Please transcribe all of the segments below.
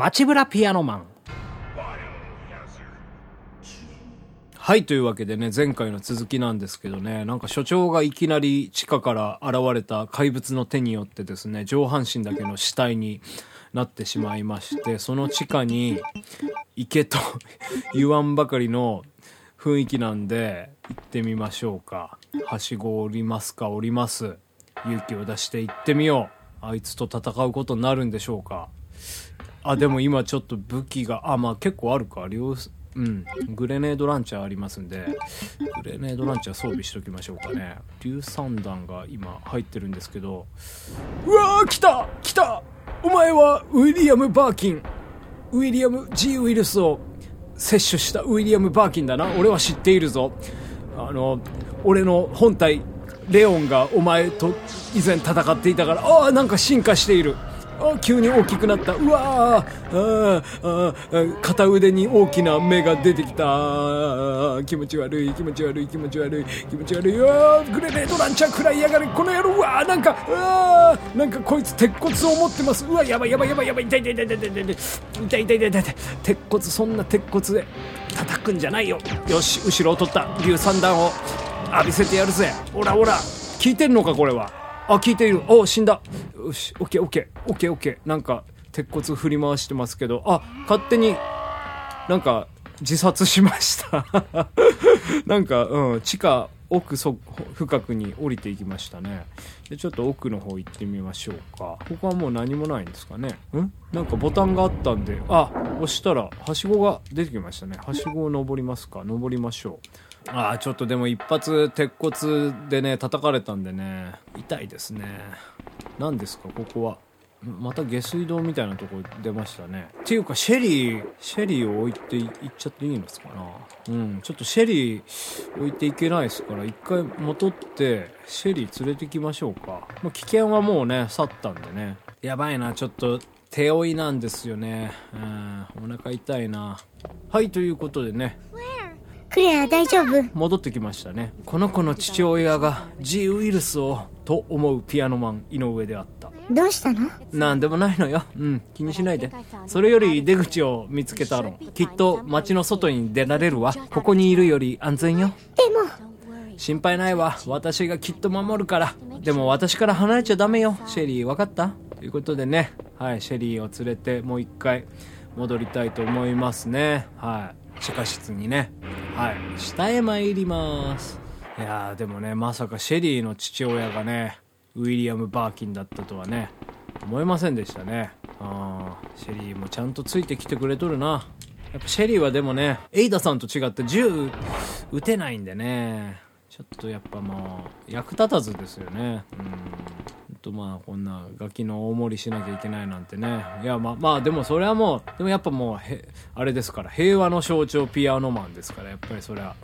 街ブラピアノマン。はいというわけでね前回の続きなんですけどねなんか所長がいきなり地下から現れた怪物の手によってですね上半身だけの死体になってしまいましてその地下に行けと 言わんばかりの雰囲気なんで行ってみましょうか。はしご降りますか降ります。勇気を出して行ってみよう。あいつと戦うことになるんでしょうか。あでも今ちょっと武器があまあ結構あるか。両うん。グレネードランチャーありますんでグレネードランチャー装備しときましょうかね。硫酸弾が今入ってるんですけど。うわー来た！来た！お前はウィリアム・バーキン。ウィリアム・ G・ ウイルスを摂取したウィリアム・バーキンだな。俺は知っているぞ。あの俺の本体レオンがお前と以前戦っていたから。ああなんか進化している。あ急に大きくなった。うわああ片腕に大きな目が出てきた。気持ち悪い気持ち悪い気持ち悪い気持ち悪い。うわグレネードランチャー食らいやがる。この野郎うわなんかうわなんかこいつ鉄骨を持ってます。うわやばいやばいやばいやばい。痛い痛い痛い痛い痛い痛い。痛い痛い痛い鉄骨そんな鉄骨で叩くんじゃないよ。よし後ろを取った。硫酸弾を浴びせてやるぜ。オラオラ。聞いてるのかこれは。あ聞いている。お死んだ。よしオッケーオッケー。オッケーオッケー。なんか鉄骨振り回してますけど。あ勝手になんか自殺しました。なんか、うん、地下奥そ深くに降りていきましたね。でちょっと奥の方行ってみましょうか。ここはもう何もないんですかね。ん？なんかボタンがあったんで。あ押したらはしごが出てきましたね。はしごを登りますか。登りましょう。ああちょっとでも一発鉄骨でね叩かれたんでね。痛いですね。何ですかここは。また下水道みたいなとこ出ましたね。っていうかシェリーシェリーを置いていっちゃっていいのですかな。うんちょっとシェリー置いていけないですから一回戻ってシェリー連れてきましょうか。もう危険はもうね去ったんでね。やばいなちょっと手負いなんですよね。うんお腹痛いな。はいということでね。クレア大丈夫？戻ってきましたね。この子の父親が G ウイルスをと思うピアノマン井上であった。どうしたの？なんでもないのよ。うん気にしないで。それより出口を見つけたろきっと街の外に出られるわ。ここにいるより安全よ。でも心配ないわ。私がきっと守るから。でも私から離れちゃダメよ。シェリー分かった？ということでね。はいシェリーを連れてもう一回戻りたいと思いますね。はい。地下室にねはい。下へ参ります。いやーでもねまさかシェリーの父親がねウィリアム・バーキンだったとはね思いませんでしたね。あーシェリーもちゃんとついてきてくれとるな。やっぱシェリーはでもねエイダさんと違って銃撃てないんでね。ちょっとやっぱもう役立たずですよね。うんとまあこんなガキの大盛りしなきゃいけないなんてね。いやまあまあでもそれはもうでもやっぱもうへあれですから平和の象徴ピアノマンですからやっぱりそれは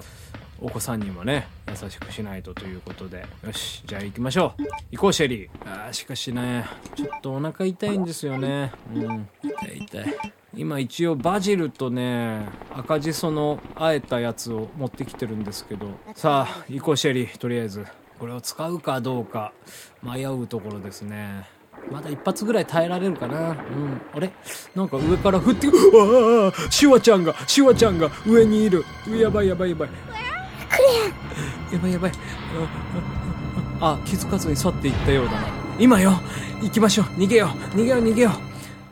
お子さんにもね優しくしないとということで。よしじゃあ行きましょう。行こうシェリー。あーしかしねちょっとお腹痛いんですよね。うん。痛い痛い。今一応バジルとね赤じそのあえたやつを持ってきてるんですけど。さあ行こうシェリー。とりあえず。これを使うかどうか迷うところですね。まだ一発ぐらい耐えられるかな。うん。あれ？なんか上から降ってくうわあシュワちゃんがシュワちゃんが上にいる。やばいやばいやばい。やばいやばい。あ気づかずに去っていったようだな。今よ。行きましょう。逃げよう。逃げよう逃げよう。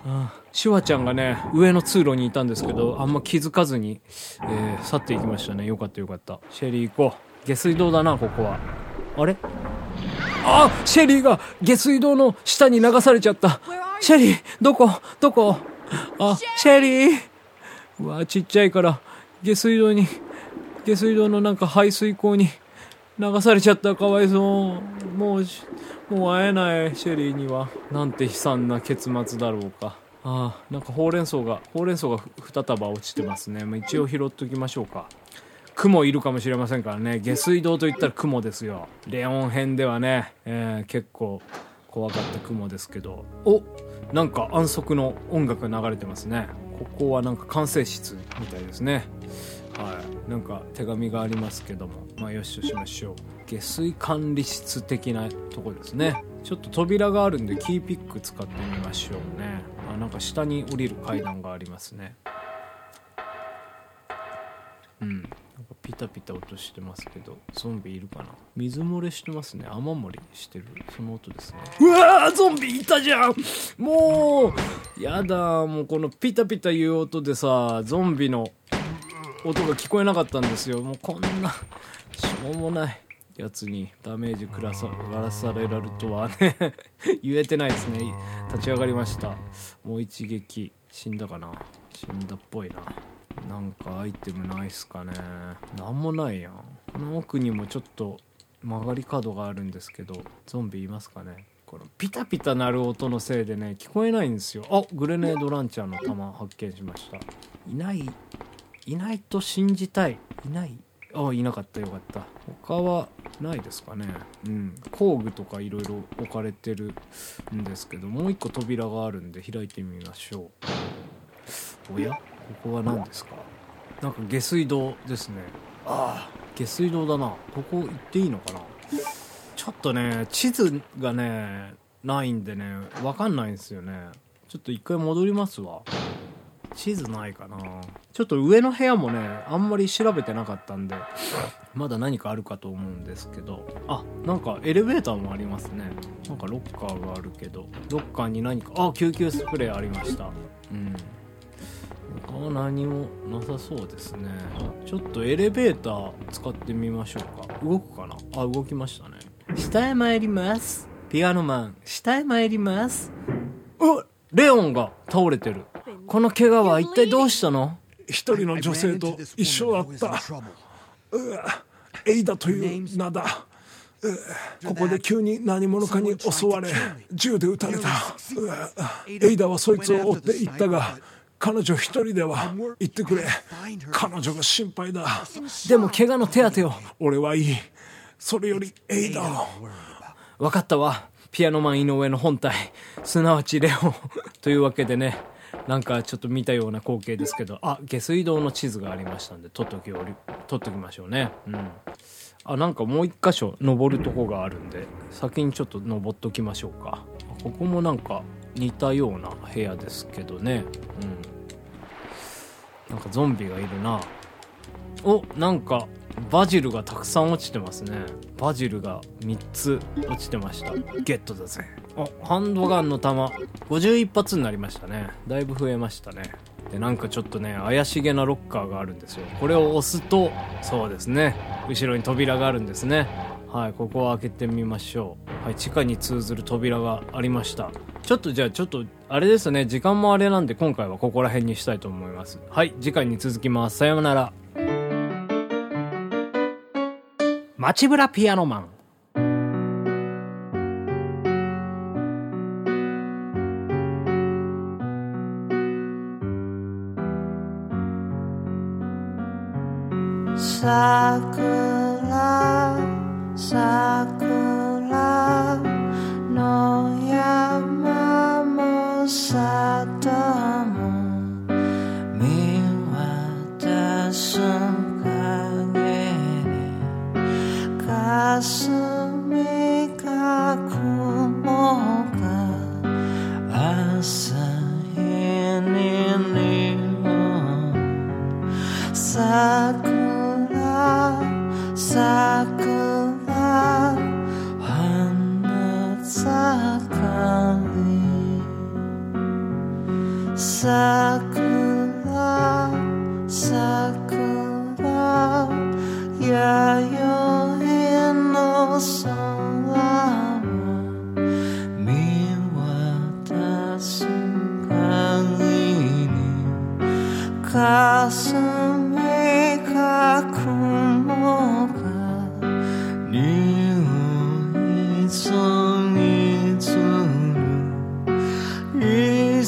あシュワちゃんがね上の通路にいたんですけどあんま気づかずに、えー去っていきましたね。よかったよかった。シェリー行こう。下水道だなここは。あれ？あシェリーが下水道の下に流されちゃった。シェリーどこ？どこ？あシェリー。うわちっちゃいから下水道に下水道のなんか排水溝に流されちゃった。かわいそう。もうもう会えないシェリーには。なんて悲惨な結末だろうか。ああなんかほうれん草がほうれん草がふ2束落ちてますね、ま、一応拾っときましょうか。雲いるかもしれませんからね。下水道といったら雲ですよ。レオン編ではね、えー結構怖かった雲ですけど。おなんか安息の音楽が流れてますね。ここはなんか管制室みたいですね。はい。なんか手紙がありますけども。まあよしとしましょう。下水管理室的なとこですね。ちょっと扉があるんでキーピック使ってみましょうね。あなんか下に降りる階段がありますね。うん。ピタピタ音してますけどゾンビいるかな？水漏れしてますね。雨漏りしてる。その音ですね。うわーゾンビいたじゃん！もうやだもうこのピタピタいう音でさゾンビの音が聞こえなかったんですよ。もうこんなしょうもない。やつにダメージ食らさらされらるとはね。言えてないですね。立ち上がりました。もう一撃。死んだかな？死んだっぽいな。なんかアイテムないっすかね。なんもないやん。この奥にもちょっと曲がり角があるんですけどゾンビいますかね。このピタピタ鳴る音のせいでね聞こえないんですよ。あグレネードランチャーの弾発見しました。いないいないと信じたい。いない。あいなかったよかった。他はないですかね。うん。工具とかいろいろ置かれてるんですけどもう一個扉があるんで開いてみましょう。おや？ここは何ですか？なんか下水道ですね。ああ下水道だな。ここ行っていいのかな？ちょっとね地図がねないんでねわかんないんですよね。ちょっと一回戻りますわ。地図ないかな。ちょっと上の部屋もねあんまり調べてなかったんでまだ何かあるかと思うんですけど。あなんかエレベーターもありますね。なんかロッカーがあるけどロッカーに何かあ救急スプレーありました。うん。他は何もなさそうですね。ちょっとエレベーター使ってみましょうか。動くかな？あ動きましたね。下へ参ります。ピアノマン。下へ参ります。うっレオンが倒れてる。この怪我は一体どうしたの？一人の女性と一緒だった。エイダという名だ。ここで急に何者かに襲われ銃で撃たれた。エイダはそいつを追って行ったが彼女一人では行ってくれ。彼女が心配だ。でも怪我の手当てを。俺はいい。それよりエイダを分かったわ。ピアノマン井上の本体。すなわちレオ。ンというわけでね。なんかちょっと見たような光景ですけど。あ下水道の地図がありましたんで撮っとき撮っときましょうね。うん。あなんかもう一箇所登るとこがあるんで先にちょっと登っときましょうか。ここもなんか似たような部屋ですけどね。うんなんかゾンビがいるな。おなんかバジルがたくさん落ちてますね。バジルが3つ落ちてました。ゲットだぜ。あハンドガンの弾。51発になりましたね。だいぶ増えましたね。でなんかちょっとね怪しげなロッカーがあるんですよ。これを押すとそうですね。後ろに扉があるんですね。はいここを開けてみましょう。はい地下に通ずる扉がありました。ちょっとじゃあちょっとあれですね時間もあれなんで今回はここら辺にしたいと思います。はい次回に続きます。さようなら。街ブラピアノマン。桜桜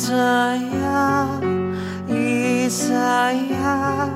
在呀一在呀